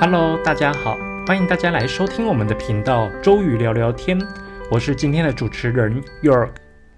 Hello，大家好，欢迎大家来收听我们的频道周瑜聊聊天，我是今天的主持人 York。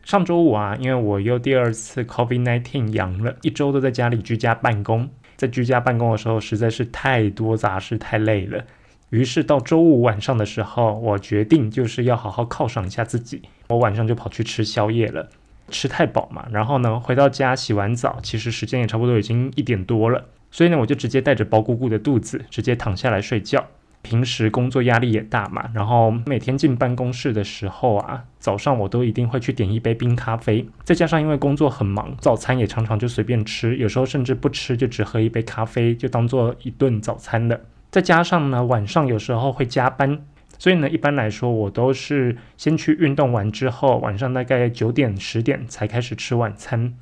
上周五啊，因为我又第二次 COVID-19 阳了，一周都在家里居家办公，在居家办公的时候实在是太多杂事，太累了。于是到周五晚上的时候，我决定就是要好好犒赏一下自己，我晚上就跑去吃宵夜了，吃太饱嘛。然后呢，回到家洗完澡，其实时间也差不多已经一点多了。所以呢，我就直接带着包鼓鼓的肚子，直接躺下来睡觉。平时工作压力也大嘛，然后每天进办公室的时候啊，早上我都一定会去点一杯冰咖啡。再加上因为工作很忙，早餐也常常就随便吃，有时候甚至不吃，就只喝一杯咖啡，就当做一顿早餐的。再加上呢，晚上有时候会加班，所以呢，一般来说我都是先去运动完之后，晚上大概九点十点才开始吃晚餐。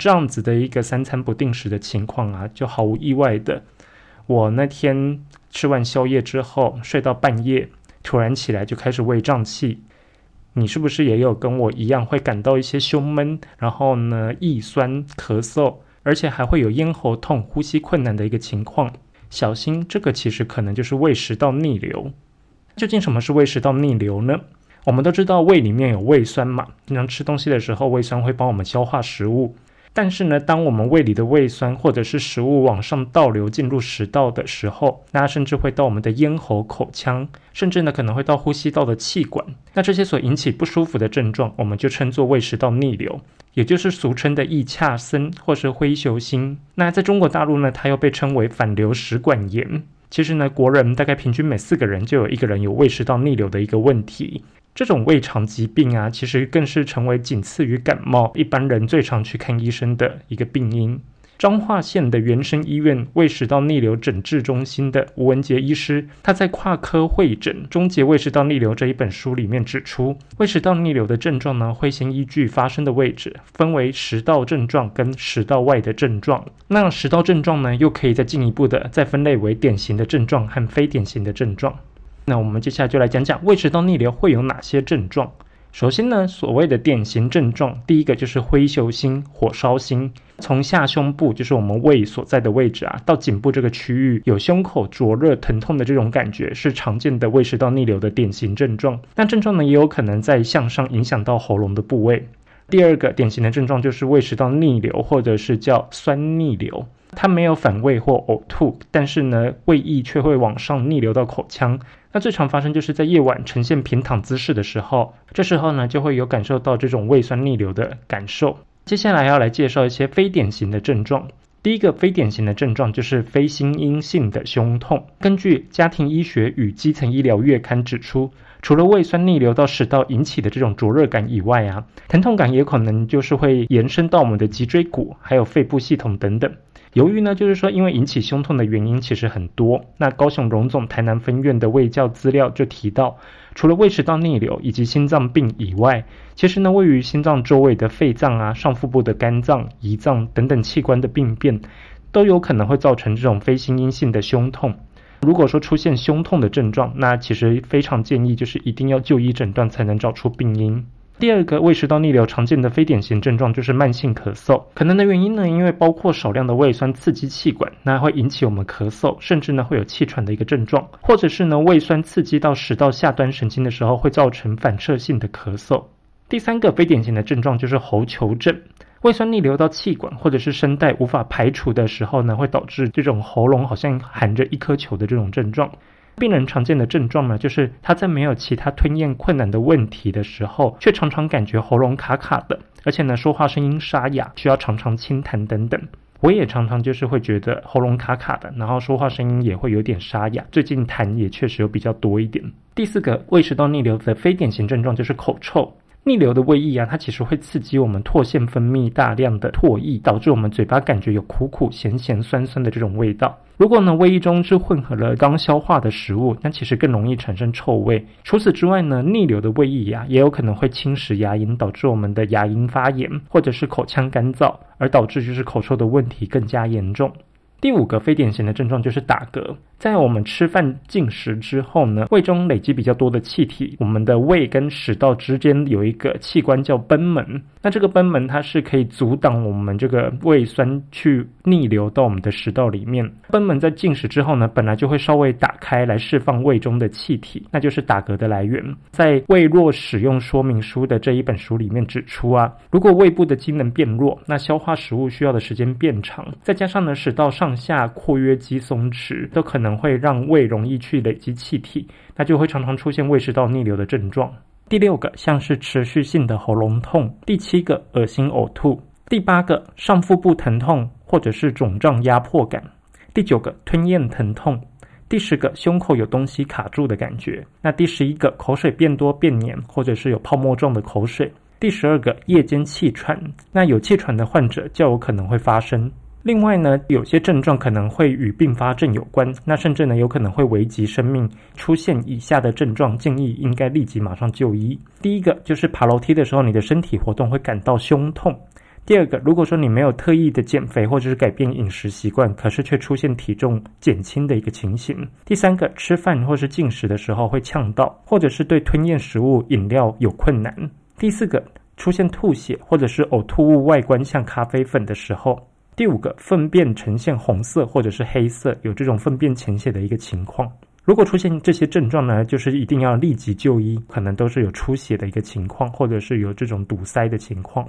这样子的一个三餐不定时的情况啊，就毫无意外的，我那天吃完宵夜之后睡到半夜，突然起来就开始胃胀气。你是不是也有跟我一样会感到一些胸闷，然后呢易酸、咳嗽，而且还会有咽喉痛、呼吸困难的一个情况？小心，这个其实可能就是胃食道逆流。究竟什么是胃食道逆流呢？我们都知道胃里面有胃酸嘛，经常吃东西的时候，胃酸会帮我们消化食物。但是呢，当我们胃里的胃酸或者是食物往上倒流进入食道的时候，那甚至会到我们的咽喉、口腔，甚至呢可能会到呼吸道的气管。那这些所引起不舒服的症状，我们就称作胃食道逆流，也就是俗称的易恰森或是灰球星。那在中国大陆呢，它又被称为反流食管炎。其实呢，国人大概平均每四个人就有一个人有胃食道逆流的一个问题。这种胃肠疾病啊，其实更是成为仅次于感冒一般人最常去看医生的一个病因。彰化县的原生医院胃食道逆流诊治中心的吴文杰医师，他在《跨科会诊终结胃食道逆流》这一本书里面指出，胃食道逆流的症状呢，会先依据发生的位置，分为食道症状跟食道外的症状。那食道症状呢，又可以再进一步的再分类为典型的症状和非典型的症状。那我们接下来就来讲讲胃食道逆流会有哪些症状。首先呢，所谓的典型症状，第一个就是灰球心、火烧心，从下胸部，就是我们胃所在的位置啊，到颈部这个区域有胸口灼热、疼痛的这种感觉，是常见的胃食道逆流的典型症状。那症状呢，也有可能在向上影响到喉咙的部位。第二个典型的症状就是胃食道逆流，或者是叫酸逆流。它没有反胃或呕吐，但是呢，胃液却会往上逆流到口腔。那最常发生就是在夜晚呈现平躺姿势的时候，这时候呢，就会有感受到这种胃酸逆流的感受。接下来要来介绍一些非典型的症状。第一个非典型的症状就是非心因性的胸痛。根据《家庭医学与基层医疗月刊》指出，除了胃酸逆流到食道引起的这种灼热感以外啊，疼痛感也可能就是会延伸到我们的脊椎骨，还有肺部系统等等。由于呢，就是说，因为引起胸痛的原因其实很多。那高雄荣总台南分院的胃教资料就提到，除了胃食道逆流以及心脏病以外，其实呢，位于心脏周围的肺脏啊、上腹部的肝脏、胰脏等等器官的病变，都有可能会造成这种非心因性的胸痛。如果说出现胸痛的症状，那其实非常建议就是一定要就医诊断，才能找出病因。第二个胃食道逆流常见的非典型症状就是慢性咳嗽，可能的原因呢，因为包括少量的胃酸刺激气管，那会引起我们咳嗽，甚至呢会有气喘的一个症状，或者是呢胃酸刺激到食道下端神经的时候，会造成反射性的咳嗽。第三个非典型的症状就是喉球症，胃酸逆流到气管或者是声带无法排除的时候呢，会导致这种喉咙好像含着一颗球的这种症状。病人常见的症状呢，就是他在没有其他吞咽困难的问题的时候，却常常感觉喉咙卡卡的，而且呢，说话声音沙哑，需要常常清痰等等。我也常常就是会觉得喉咙卡卡的，然后说话声音也会有点沙哑。最近痰也确实有比较多一点。第四个胃食道逆流的非典型症状就是口臭。逆流的胃液啊，它其实会刺激我们唾腺分泌大量的唾液，导致我们嘴巴感觉有苦苦、咸咸、酸酸的这种味道。如果呢胃液中是混合了刚消化的食物，那其实更容易产生臭味。除此之外呢，逆流的胃液呀，也有可能会侵蚀牙龈，导致我们的牙龈发炎，或者是口腔干燥，而导致就是口臭的问题更加严重。第五个非典型的症状就是打嗝。在我们吃饭进食之后呢，胃中累积比较多的气体，我们的胃跟食道之间有一个器官叫贲门。那这个贲门它是可以阻挡我们这个胃酸去逆流到我们的食道里面。贲门在进食之后呢，本来就会稍微打开来释放胃中的气体，那就是打嗝的来源。在《胃弱使用说明书》的这一本书里面指出啊，如果胃部的机能变弱，那消化食物需要的时间变长，再加上呢食道上下括约肌松弛，都可能。会让胃容易去累积气体，那就会常常出现胃食道逆流的症状。第六个像是持续性的喉咙痛，第七个恶心呕吐，第八个上腹部疼痛或者是肿胀压迫感，第九个吞咽疼痛，第十个胸口有东西卡住的感觉，那第十一个口水变多变黏或者是有泡沫状的口水，第十二个夜间气喘，那有气喘的患者较有可能会发生。另外呢，有些症状可能会与并发症有关，那甚至呢有可能会危及生命。出现以下的症状，建议应该立即马上就医。第一个就是爬楼梯的时候，你的身体活动会感到胸痛；第二个，如果说你没有特意的减肥或者是改变饮食习惯，可是却出现体重减轻的一个情形；第三个，吃饭或是进食的时候会呛到，或者是对吞咽食物、饮料有困难；第四个，出现吐血或者是呕吐物外观像咖啡粉的时候。第五个，粪便呈现红色或者是黑色，有这种粪便潜血的一个情况。如果出现这些症状呢，就是一定要立即就医，可能都是有出血的一个情况，或者是有这种堵塞的情况。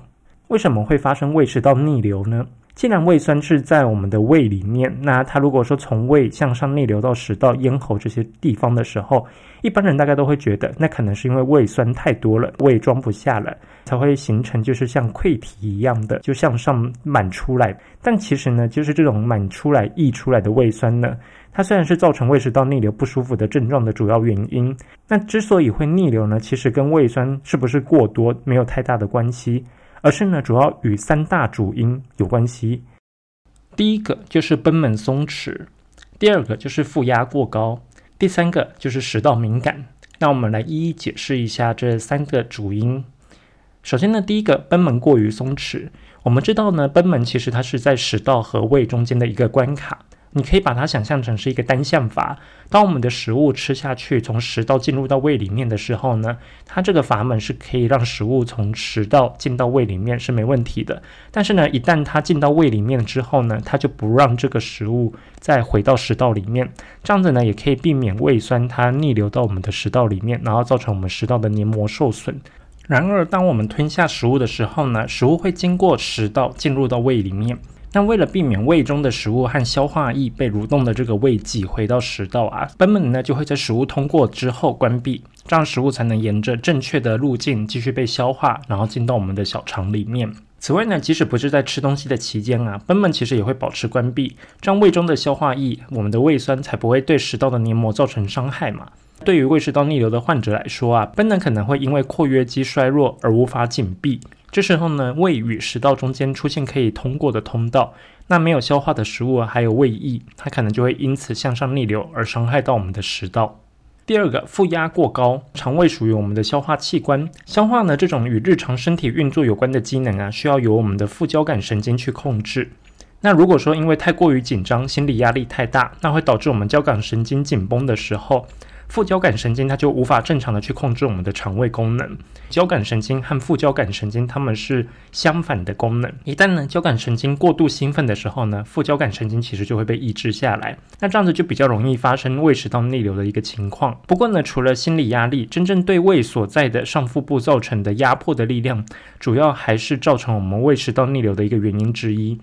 为什么会发生胃食道逆流呢？既然胃酸是在我们的胃里面，那它如果说从胃向上逆流到食道、咽喉这些地方的时候，一般人大概都会觉得，那可能是因为胃酸太多了，胃装不下了，才会形成就是像溃体一样的，就向上满出来。但其实呢，就是这种满出来、溢出来的胃酸呢，它虽然是造成胃食道逆流不舒服的症状的主要原因，那之所以会逆流呢，其实跟胃酸是不是过多没有太大的关系。而是呢，主要与三大主因有关系。第一个就是贲门松弛，第二个就是负压过高，第三个就是食道敏感。那我们来一一解释一下这三个主因。首先呢，第一个贲门过于松弛，我们知道呢，贲门其实它是在食道和胃中间的一个关卡。你可以把它想象成是一个单向阀。当我们的食物吃下去，从食道进入到胃里面的时候呢，它这个阀门是可以让食物从食道进到胃里面是没问题的。但是呢，一旦它进到胃里面之后呢，它就不让这个食物再回到食道里面。这样子呢，也可以避免胃酸它逆流到我们的食道里面，然后造成我们食道的黏膜受损。然而，当我们吞下食物的时候呢，食物会经过食道进入到胃里面。那为了避免胃中的食物和消化液被蠕动的这个胃挤回到食道啊，贲门呢就会在食物通过之后关闭，这样食物才能沿着正确的路径继续被消化，然后进到我们的小肠里面。此外呢，即使不是在吃东西的期间啊，贲门其实也会保持关闭，这样胃中的消化液、我们的胃酸才不会对食道的黏膜造成伤害嘛。对于胃食道逆流的患者来说啊，贲门可能会因为括约肌衰弱而无法紧闭。这时候呢，胃与食道中间出现可以通过的通道，那没有消化的食物还有胃液，它可能就会因此向上逆流而伤害到我们的食道。第二个，负压过高，肠胃属于我们的消化器官，消化呢这种与日常身体运作有关的机能啊，需要由我们的副交感神经去控制。那如果说因为太过于紧张，心理压力太大，那会导致我们交感神经紧绷的时候。副交感神经它就无法正常的去控制我们的肠胃功能。交感神经和副交感神经它们是相反的功能。一旦呢交感神经过度兴奋的时候呢，副交感神经其实就会被抑制下来。那这样子就比较容易发生胃食道逆流的一个情况。不过呢，除了心理压力，真正对胃所在的上腹部造成的压迫的力量，主要还是造成我们胃食道逆流的一个原因之一。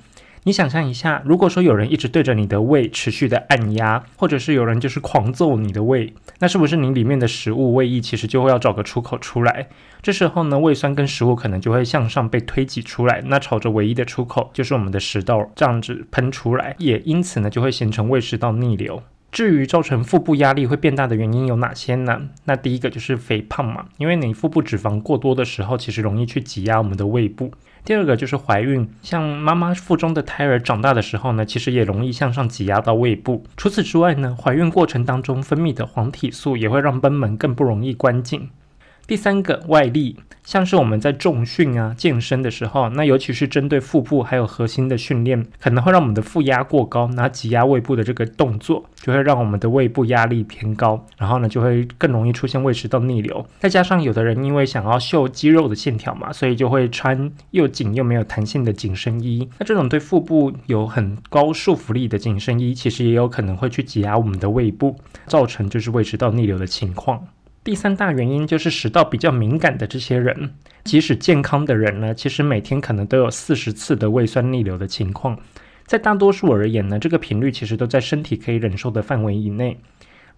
你想象一下，如果说有人一直对着你的胃持续的按压，或者是有人就是狂揍你的胃，那是不是你里面的食物胃液其实就会要找个出口出来？这时候呢，胃酸跟食物可能就会向上被推挤出来，那朝着唯一的出口就是我们的食道这样子喷出来，也因此呢就会形成胃食道逆流。至于造成腹部压力会变大的原因有哪些呢？那第一个就是肥胖嘛，因为你腹部脂肪过多的时候，其实容易去挤压我们的胃部。第二个就是怀孕，像妈妈腹中的胎儿长大的时候呢，其实也容易向上挤压到胃部。除此之外呢，怀孕过程当中分泌的黄体素也会让贲门更不容易关紧。第三个外力。像是我们在重训啊、健身的时候，那尤其是针对腹部还有核心的训练，可能会让我们的腹压过高，那挤压胃部的这个动作，就会让我们的胃部压力偏高，然后呢，就会更容易出现胃食道逆流。再加上有的人因为想要秀肌肉的线条嘛，所以就会穿又紧又没有弹性的紧身衣。那这种对腹部有很高束缚力的紧身衣，其实也有可能会去挤压我们的胃部，造成就是胃食道逆流的情况。第三大原因就是食道比较敏感的这些人，即使健康的人呢，其实每天可能都有四十次的胃酸逆流的情况。在大多数而言呢，这个频率其实都在身体可以忍受的范围以内。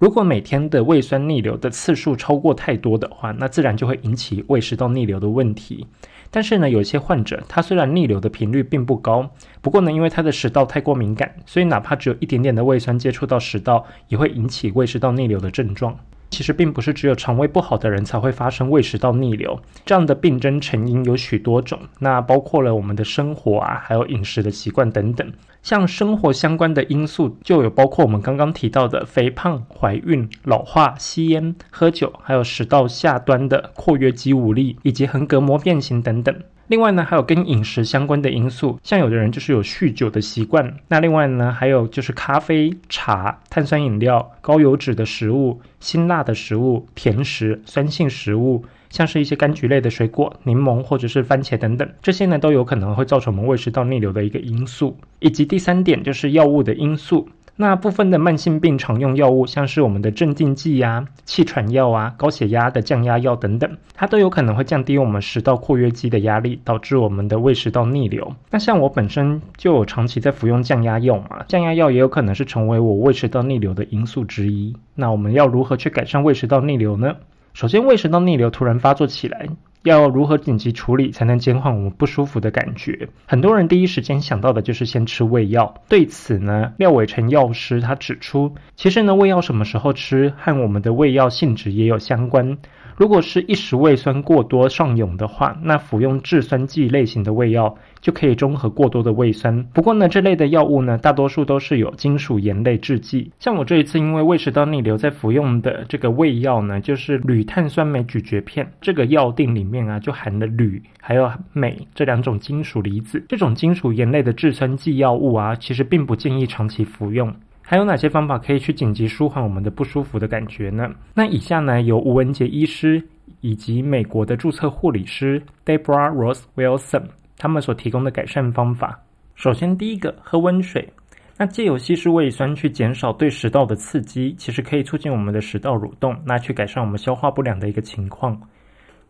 如果每天的胃酸逆流的次数超过太多的话，那自然就会引起胃食道逆流的问题。但是呢，有些患者他虽然逆流的频率并不高，不过呢，因为他的食道太过敏感，所以哪怕只有一点点的胃酸接触到食道，也会引起胃食道逆流的症状。其实并不是只有肠胃不好的人才会发生胃食道逆流，这样的病症成因有许多种，那包括了我们的生活啊，还有饮食的习惯等等。像生活相关的因素，就有包括我们刚刚提到的肥胖、怀孕、老化、吸烟、喝酒，还有食道下端的括约肌无力以及横膈膜变形等等。另外呢，还有跟饮食相关的因素，像有的人就是有酗酒的习惯。那另外呢，还有就是咖啡、茶、碳酸饮料、高油脂的食物、辛辣的食物、甜食、酸性食物，像是一些柑橘类的水果、柠檬或者是番茄等等，这些呢都有可能会造成我们胃食道逆流的一个因素。以及第三点就是药物的因素。那部分的慢性病常用药物，像是我们的镇定剂呀、气喘药啊、高血压的降压药等等，它都有可能会降低我们食道括约肌的压力，导致我们的胃食道逆流。那像我本身就有长期在服用降压药嘛，降压药也有可能是成为我胃食道逆流的因素之一。那我们要如何去改善胃食道逆流呢？首先，胃食道逆流突然发作起来。要如何紧急处理才能减缓我们不舒服的感觉？很多人第一时间想到的就是先吃胃药。对此呢，廖伟成药师他指出，其实呢，胃药什么时候吃和我们的胃药性质也有相关。如果是一时胃酸过多上涌的话，那服用制酸剂类型的胃药就可以中和过多的胃酸。不过呢，这类的药物呢，大多数都是有金属盐类制剂。像我这一次因为胃食道逆流在服用的这个胃药呢，就是铝碳酸镁咀嚼片。这个药定里面啊，就含了铝还有镁这两种金属离子。这种金属盐类的制酸剂药物啊，其实并不建议长期服用。还有哪些方法可以去紧急舒缓我们的不舒服的感觉呢？那以下呢，由吴文杰医师以及美国的注册护理师 Debra Rose Wilson 他们所提供的改善方法。首先，第一个，喝温水。那借由稀释胃酸去减少对食道的刺激，其实可以促进我们的食道蠕动，那去改善我们消化不良的一个情况。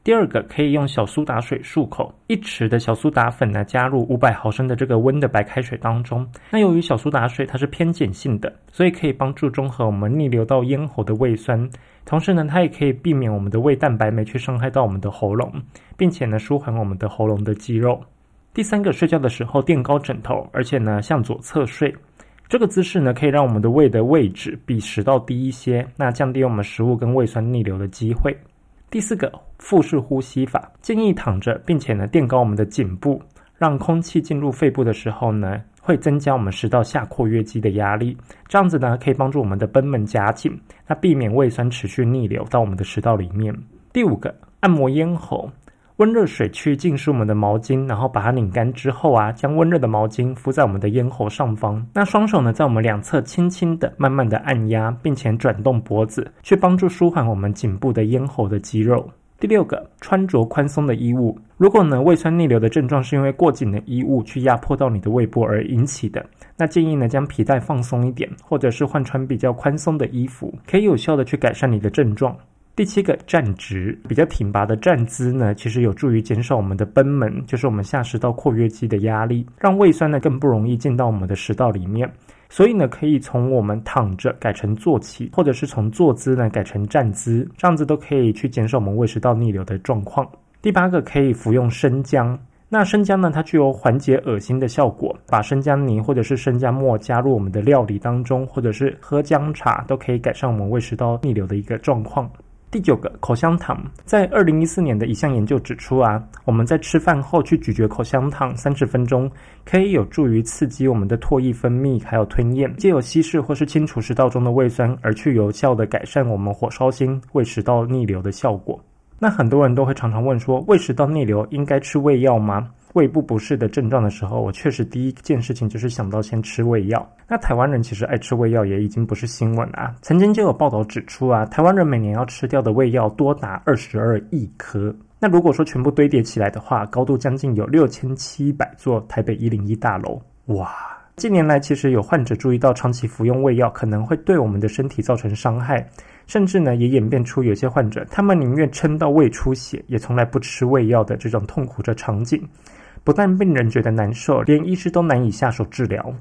第二个可以用小苏打水漱口，一匙的小苏打粉呢，加入五百毫升的这个温的白开水当中。那由于小苏打水它是偏碱性的，所以可以帮助中和我们逆流到咽喉的胃酸，同时呢，它也可以避免我们的胃蛋白酶去伤害到我们的喉咙，并且呢，舒缓我们的喉咙的肌肉。第三个，睡觉的时候垫高枕头，而且呢，向左侧睡，这个姿势呢，可以让我们的胃的位置比食道低一些，那降低我们食物跟胃酸逆流的机会。第四个腹式呼吸法，建议躺着，并且呢垫高我们的颈部，让空气进入肺部的时候呢，会增加我们食道下括约肌的压力，这样子呢可以帮助我们的贲门夹紧，那避免胃酸持续逆流到我们的食道里面。第五个按摩咽喉。温热水去浸湿我们的毛巾，然后把它拧干之后啊，将温热的毛巾敷在我们的咽喉上方。那双手呢，在我们两侧轻轻的、慢慢的按压，并且转动脖子，去帮助舒缓我们颈部的咽喉的肌肉。第六个，穿着宽松的衣物。如果呢，胃酸逆流的症状是因为过紧的衣物去压迫到你的胃部而引起的，那建议呢，将皮带放松一点，或者是换穿比较宽松的衣服，可以有效的去改善你的症状。第七个站直，比较挺拔的站姿呢，其实有助于减少我们的贲门，就是我们下食道括约肌的压力，让胃酸呢更不容易进到我们的食道里面。所以呢，可以从我们躺着改成坐起，或者是从坐姿呢改成站姿，这样子都可以去减少我们胃食道逆流的状况。第八个可以服用生姜，那生姜呢，它具有缓解恶心的效果，把生姜泥或者是生姜末加入我们的料理当中，或者是喝姜茶，都可以改善我们胃食道逆流的一个状况。第九个口香糖，在二零一四年的一项研究指出啊，我们在吃饭后去咀嚼口香糖三十分钟，可以有助于刺激我们的唾液分泌，还有吞咽，借由稀释或是清除食道中的胃酸，而去有效的改善我们火烧心、胃食道逆流的效果。那很多人都会常常问说，胃食道逆流应该吃胃药吗？胃部不适的症状的时候，我确实第一件事情就是想到先吃胃药。那台湾人其实爱吃胃药也已经不是新闻啊。曾经就有报道指出啊，台湾人每年要吃掉的胃药多达二十二亿颗。那如果说全部堆叠起来的话，高度将近有六千七百座台北一零一大楼。哇！近年来其实有患者注意到，长期服用胃药可能会对我们的身体造成伤害，甚至呢也演变出有些患者他们宁愿撑到胃出血，也从来不吃胃药的这种痛苦的场景。不但病人觉得难受，连医师都难以下手治疗。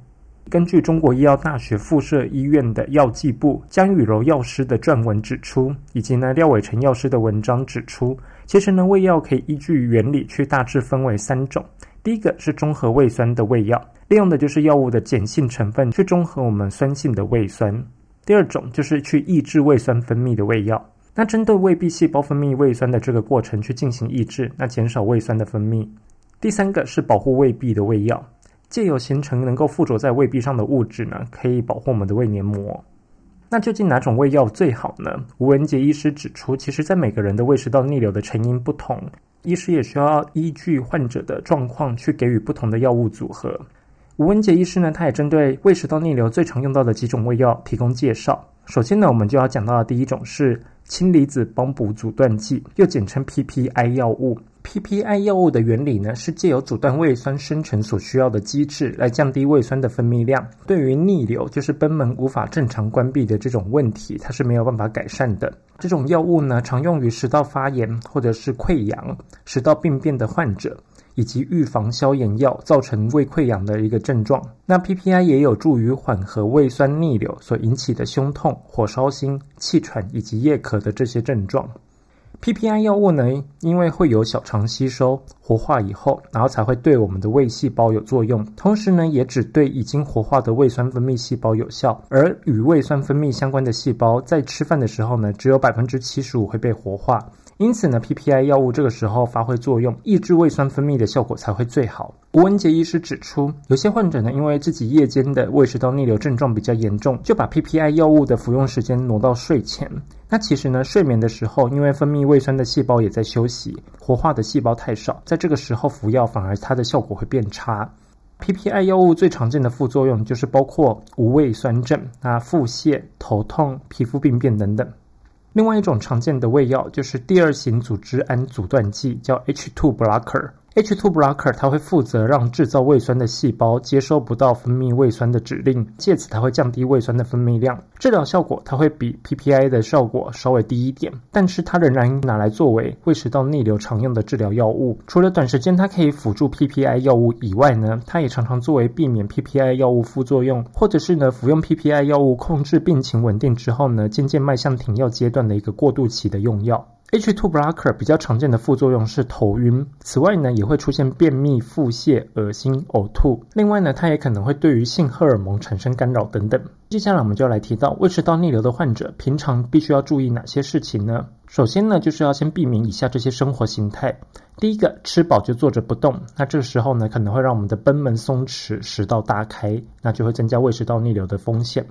根据中国医药大学附设医院的药剂部江雨柔药师的撰文指出，以及呢廖伟成药师的文章指出，其实呢胃药可以依据原理去大致分为三种。第一个是中和胃酸的胃药，利用的就是药物的碱性成分去中和我们酸性的胃酸。第二种就是去抑制胃酸分泌的胃药，那针对胃壁细胞分泌胃酸的这个过程去进行抑制，那减少胃酸的分泌。第三个是保护胃壁的胃药，借由形成能够附着在胃壁上的物质呢，可以保护我们的胃黏膜。那究竟哪种胃药最好呢？吴文杰医师指出，其实在每个人的胃食道逆流的成因不同，医师也需要依据患者的状况去给予不同的药物组合。吴文杰医师呢，他也针对胃食道逆流最常用到的几种胃药提供介绍。首先呢，我们就要讲到的第一种是氢离子帮补阻断剂，又简称 PPI 药物。PPI 药物的原理呢，是借由阻断胃酸生成所需要的机制，来降低胃酸的分泌量。对于逆流，就是贲门无法正常关闭的这种问题，它是没有办法改善的。这种药物呢，常用于食道发炎或者是溃疡、食道病变的患者，以及预防消炎药造成胃溃疡的一个症状。那 PPI 也有助于缓和胃酸逆流所引起的胸痛、火烧心、气喘以及夜咳的这些症状。PPI 药物呢，因为会有小肠吸收活化以后，然后才会对我们的胃细胞有作用。同时呢，也只对已经活化的胃酸分泌细胞有效，而与胃酸分泌相关的细胞在吃饭的时候呢，只有百分之七十五会被活化。因此呢，PPI 药物这个时候发挥作用，抑制胃酸分泌的效果才会最好。吴文杰医师指出，有些患者呢，因为自己夜间的胃食道逆流症状比较严重，就把 PPI 药物的服用时间挪到睡前。那其实呢，睡眠的时候，因为分泌胃酸的细胞也在休息，活化的细胞太少，在这个时候服药反而它的效果会变差。PPI 药物最常见的副作用就是包括无胃酸症、啊腹泻、头痛、皮肤病变等等。另外一种常见的胃药就是第二型组织胺阻断剂，叫 H2 blocker。H2 blocker 它会负责让制造胃酸的细胞接收不到分泌胃酸的指令，借此它会降低胃酸的分泌量。治疗效果它会比 PPI 的效果稍微低一点，但是它仍然拿来作为胃食道逆流常用的治疗药物。除了短时间它可以辅助 PPI 药物以外呢，它也常常作为避免 PPI 药物副作用，或者是呢服用 PPI 药物控制病情稳定之后呢，渐渐迈向停药阶段的一个过渡期的用药。H2 blocker 比较常见的副作用是头晕，此外呢也会出现便秘、腹泻、恶心、呕吐。另外呢，它也可能会对于性荷尔蒙产生干扰等等。接下来我们就要来提到胃食道逆流的患者平常必须要注意哪些事情呢？首先呢，就是要先避免以下这些生活形态。第一个，吃饱就坐着不动，那这个时候呢，可能会让我们的贲门松弛，食道大开，那就会增加胃食道逆流的风险。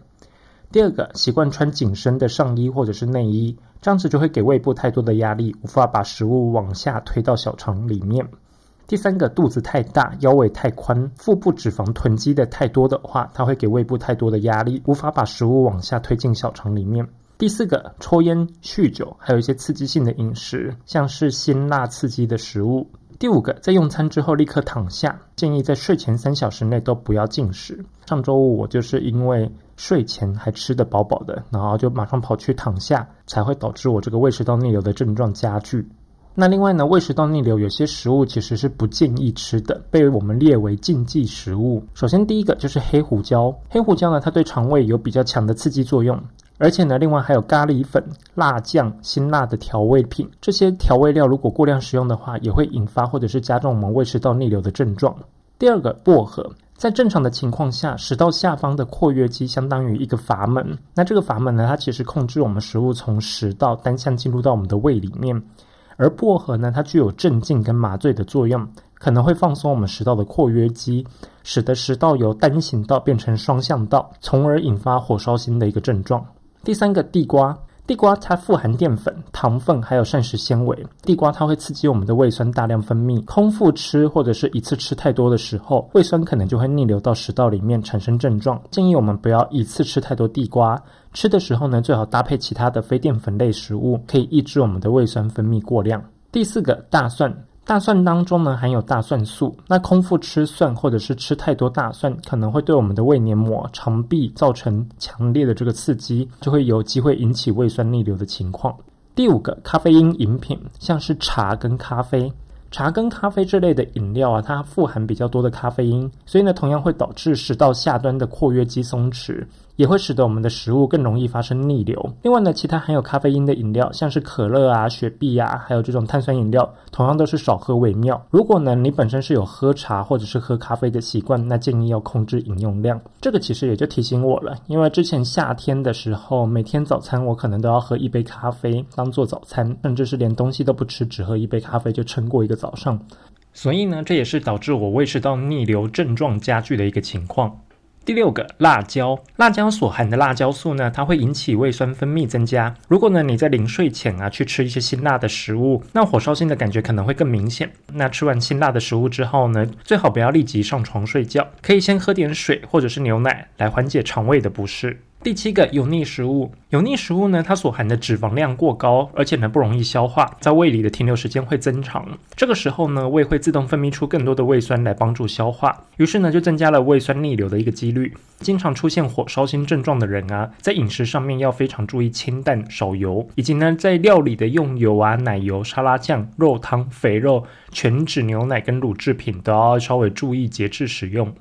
第二个，习惯穿紧身的上衣或者是内衣，这样子就会给胃部太多的压力，无法把食物往下推到小肠里面。第三个，肚子太大，腰围太宽，腹部脂肪囤积的太多的话，它会给胃部太多的压力，无法把食物往下推进小肠里面。第四个，抽烟、酗酒，还有一些刺激性的饮食，像是辛辣刺激的食物。第五个，在用餐之后立刻躺下，建议在睡前三小时内都不要进食。上周五我就是因为睡前还吃得饱饱的，然后就马上跑去躺下，才会导致我这个胃食道逆流的症状加剧。那另外呢，胃食道逆流有些食物其实是不建议吃的，被我们列为禁忌食物。首先第一个就是黑胡椒，黑胡椒呢，它对肠胃有比较强的刺激作用。而且呢，另外还有咖喱粉、辣酱、辛辣的调味品，这些调味料如果过量食用的话，也会引发或者是加重我们胃食道逆流的症状。第二个，薄荷，在正常的情况下，食道下方的括约肌相当于一个阀门，那这个阀门呢，它其实控制我们食物从食道单向进入到我们的胃里面，而薄荷呢，它具有镇静跟麻醉的作用，可能会放松我们食道的括约肌，使得食道由单行道变成双向道，从而引发火烧心的一个症状。第三个地瓜，地瓜它富含淀粉、糖分，还有膳食纤维。地瓜它会刺激我们的胃酸大量分泌，空腹吃或者是一次吃太多的时候，胃酸可能就会逆流到食道里面产生症状。建议我们不要一次吃太多地瓜，吃的时候呢，最好搭配其他的非淀粉类食物，可以抑制我们的胃酸分泌过量。第四个，大蒜。大蒜当中呢含有大蒜素，那空腹吃蒜或者是吃太多大蒜，可能会对我们的胃黏膜、肠壁造成强烈的这个刺激，就会有机会引起胃酸逆流的情况。第五个，咖啡因饮品，像是茶跟咖啡，茶跟咖啡这类的饮料啊，它富含比较多的咖啡因，所以呢，同样会导致食道下端的括约肌松弛。也会使得我们的食物更容易发生逆流。另外呢，其他含有咖啡因的饮料，像是可乐啊、雪碧啊，还有这种碳酸饮料，同样都是少喝为妙。如果呢你本身是有喝茶或者是喝咖啡的习惯，那建议要控制饮用量。这个其实也就提醒我了，因为之前夏天的时候，每天早餐我可能都要喝一杯咖啡当做早餐，甚至是连东西都不吃，只喝一杯咖啡就撑过一个早上。所以呢，这也是导致我胃食道逆流症状加剧的一个情况。第六个，辣椒，辣椒所含的辣椒素呢，它会引起胃酸分泌增加。如果呢你在临睡前啊去吃一些辛辣的食物，那火烧心的感觉可能会更明显。那吃完辛辣的食物之后呢，最好不要立即上床睡觉，可以先喝点水或者是牛奶来缓解肠胃的不适。第七个油腻食物，油腻食物呢，它所含的脂肪量过高，而且呢不容易消化，在胃里的停留时间会增长。这个时候呢，胃会自动分泌出更多的胃酸来帮助消化，于是呢就增加了胃酸逆流的一个几率。经常出现火烧心症状的人啊，在饮食上面要非常注意清淡少油，以及呢在料理的用油啊、奶油、沙拉酱、肉汤、肥肉、全脂牛奶跟乳制品都要稍微注意节制使用。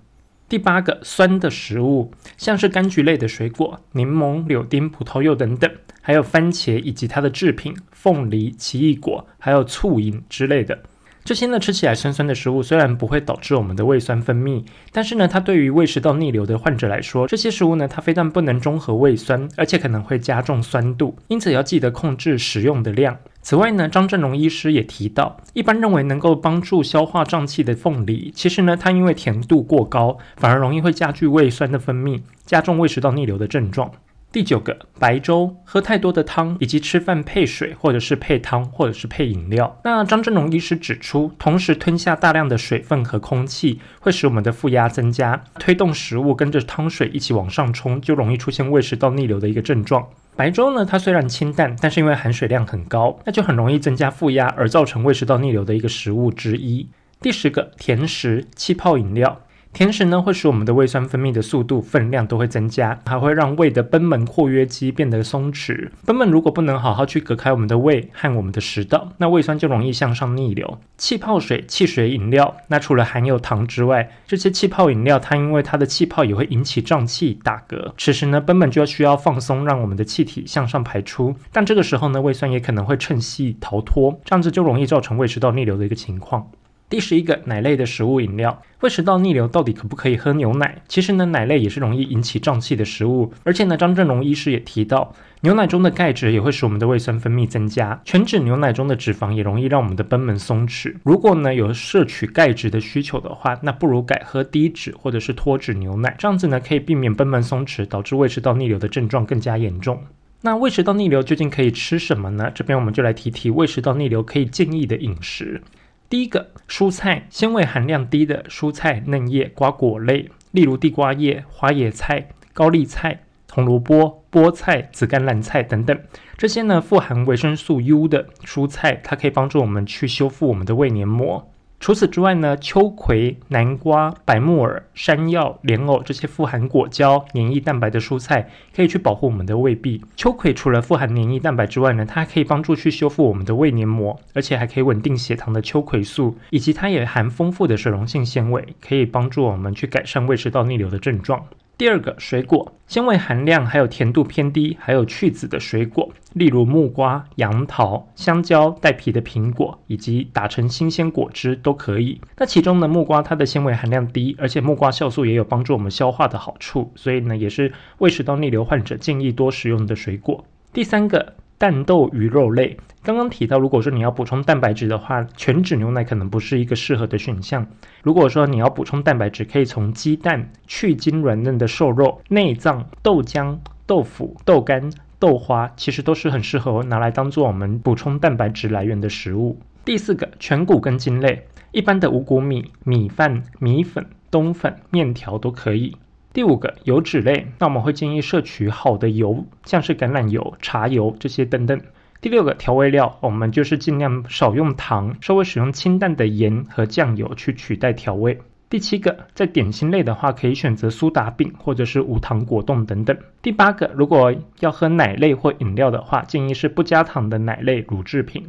第八个酸的食物，像是柑橘类的水果，柠檬、柳丁、葡萄柚等等，还有番茄以及它的制品，凤梨、奇异果，还有醋饮之类的。这些呢吃起来酸酸的食物，虽然不会导致我们的胃酸分泌，但是呢，它对于胃食道逆流的患者来说，这些食物呢，它非但不能中和胃酸，而且可能会加重酸度，因此要记得控制食用的量。此外呢，张振荣医师也提到，一般认为能够帮助消化胀气的凤梨，其实呢，它因为甜度过高，反而容易会加剧胃酸的分泌，加重胃食道逆流的症状。第九个，白粥，喝太多的汤，以及吃饭配水，或者是配汤，或者是配饮料。那张振龙医师指出，同时吞下大量的水分和空气，会使我们的负压增加，推动食物跟着汤水一起往上冲，就容易出现胃食道逆流的一个症状。白粥呢，它虽然清淡，但是因为含水量很高，那就很容易增加负压，而造成胃食道逆流的一个食物之一。第十个，甜食，气泡饮料。甜食呢，会使我们的胃酸分泌的速度、分量都会增加，还会让胃的贲门括约肌变得松弛。贲门如果不能好好去隔开我们的胃和我们的食道，那胃酸就容易向上逆流。气泡水、汽水饮料，那除了含有糖之外，这些气泡饮料它因为它的气泡也会引起胀气、打嗝，此时呢，贲门就要需要放松，让我们的气体向上排出。但这个时候呢，胃酸也可能会趁隙逃脱，这样子就容易造成胃食道逆流的一个情况。第十一个奶类的食物饮料，胃食道逆流到底可不可以喝牛奶？其实呢，奶类也是容易引起胀气的食物，而且呢，张振龙医师也提到，牛奶中的钙质也会使我们的胃酸分泌增加，全脂牛奶中的脂肪也容易让我们的贲门松弛。如果呢有摄取钙质的需求的话，那不如改喝低脂或者是脱脂牛奶，这样子呢可以避免贲门松弛导致胃食道逆流的症状更加严重。那胃食道逆流究竟可以吃什么呢？这边我们就来提提胃食道逆流可以建议的饮食。第一个蔬菜，纤维含量低的蔬菜、嫩叶、瓜果类，例如地瓜叶、花椰菜、高丽菜、红萝卜、菠菜、紫甘蓝菜等等，这些呢富含维生素 U 的蔬菜，它可以帮助我们去修复我们的胃黏膜。除此之外呢，秋葵、南瓜、白木耳、山药、莲藕这些富含果胶、黏液蛋白的蔬菜，可以去保护我们的胃壁。秋葵除了富含黏液蛋白之外呢，它还可以帮助去修复我们的胃黏膜，而且还可以稳定血糖的秋葵素，以及它也含丰富的水溶性纤维，可以帮助我们去改善胃食道逆流的症状。第二个水果，纤维含量还有甜度偏低，还有去籽的水果，例如木瓜、杨桃、香蕉、带皮的苹果，以及打成新鲜果汁都可以。那其中呢，木瓜它的纤维含量低，而且木瓜酵素也有帮助我们消化的好处，所以呢，也是胃食道逆流患者建议多食用的水果。第三个。蛋豆鱼肉类，刚刚提到，如果说你要补充蛋白质的话，全脂牛奶可能不是一个适合的选项。如果说你要补充蛋白质，可以从鸡蛋、去筋软嫩的瘦肉、内脏、豆浆、豆腐、豆干、豆花，其实都是很适合拿来当做我们补充蛋白质来源的食物。第四个，全谷根茎类，一般的五谷米、米饭、米粉、冬粉、面条都可以。第五个，油脂类，那我们会建议摄取好的油，像是橄榄油、茶油这些等等。第六个，调味料，我们就是尽量少用糖，稍微使用清淡的盐和酱油去取代调味。第七个，在点心类的话，可以选择苏打饼或者是无糖果冻等等。第八个，如果要喝奶类或饮料的话，建议是不加糖的奶类乳制品。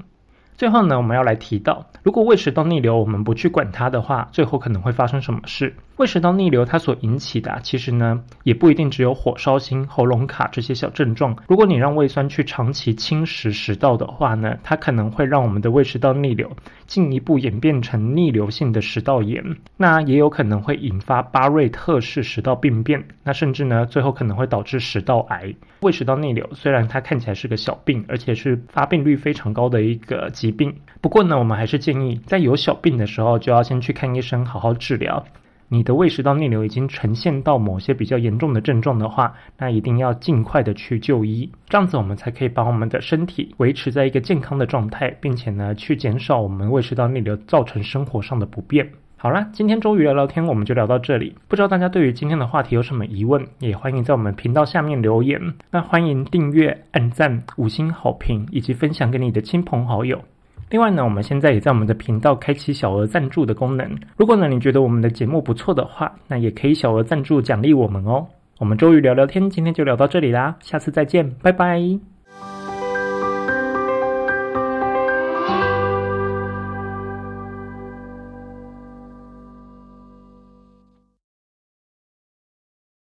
最后呢，我们要来提到，如果胃食道逆流，我们不去管它的话，最后可能会发生什么事？胃食道逆流它所引起的，其实呢，也不一定只有火烧心、喉咙卡这些小症状。如果你让胃酸去长期侵蚀食道的话呢，它可能会让我们的胃食道逆流进一步演变成逆流性的食道炎。那也有可能会引发巴瑞特氏食道病变，那甚至呢，最后可能会导致食道癌。胃食道逆流虽然它看起来是个小病，而且是发病率非常高的一个疾病，不过呢，我们还是建议在有小病的时候就要先去看医生，好好治疗。你的胃食道逆流已经呈现到某些比较严重的症状的话，那一定要尽快的去就医，这样子我们才可以把我们的身体维持在一个健康的状态，并且呢，去减少我们胃食道逆流造成生活上的不便。好啦，今天周瑜聊聊天我们就聊到这里。不知道大家对于今天的话题有什么疑问，也欢迎在我们频道下面留言。那欢迎订阅、按赞、五星好评，以及分享给你的亲朋好友。另外呢，我们现在也在我们的频道开启小额赞助的功能。如果呢你觉得我们的节目不错的话，那也可以小额赞助奖励我们哦。我们周瑜聊聊天，今天就聊到这里啦，下次再见，拜拜。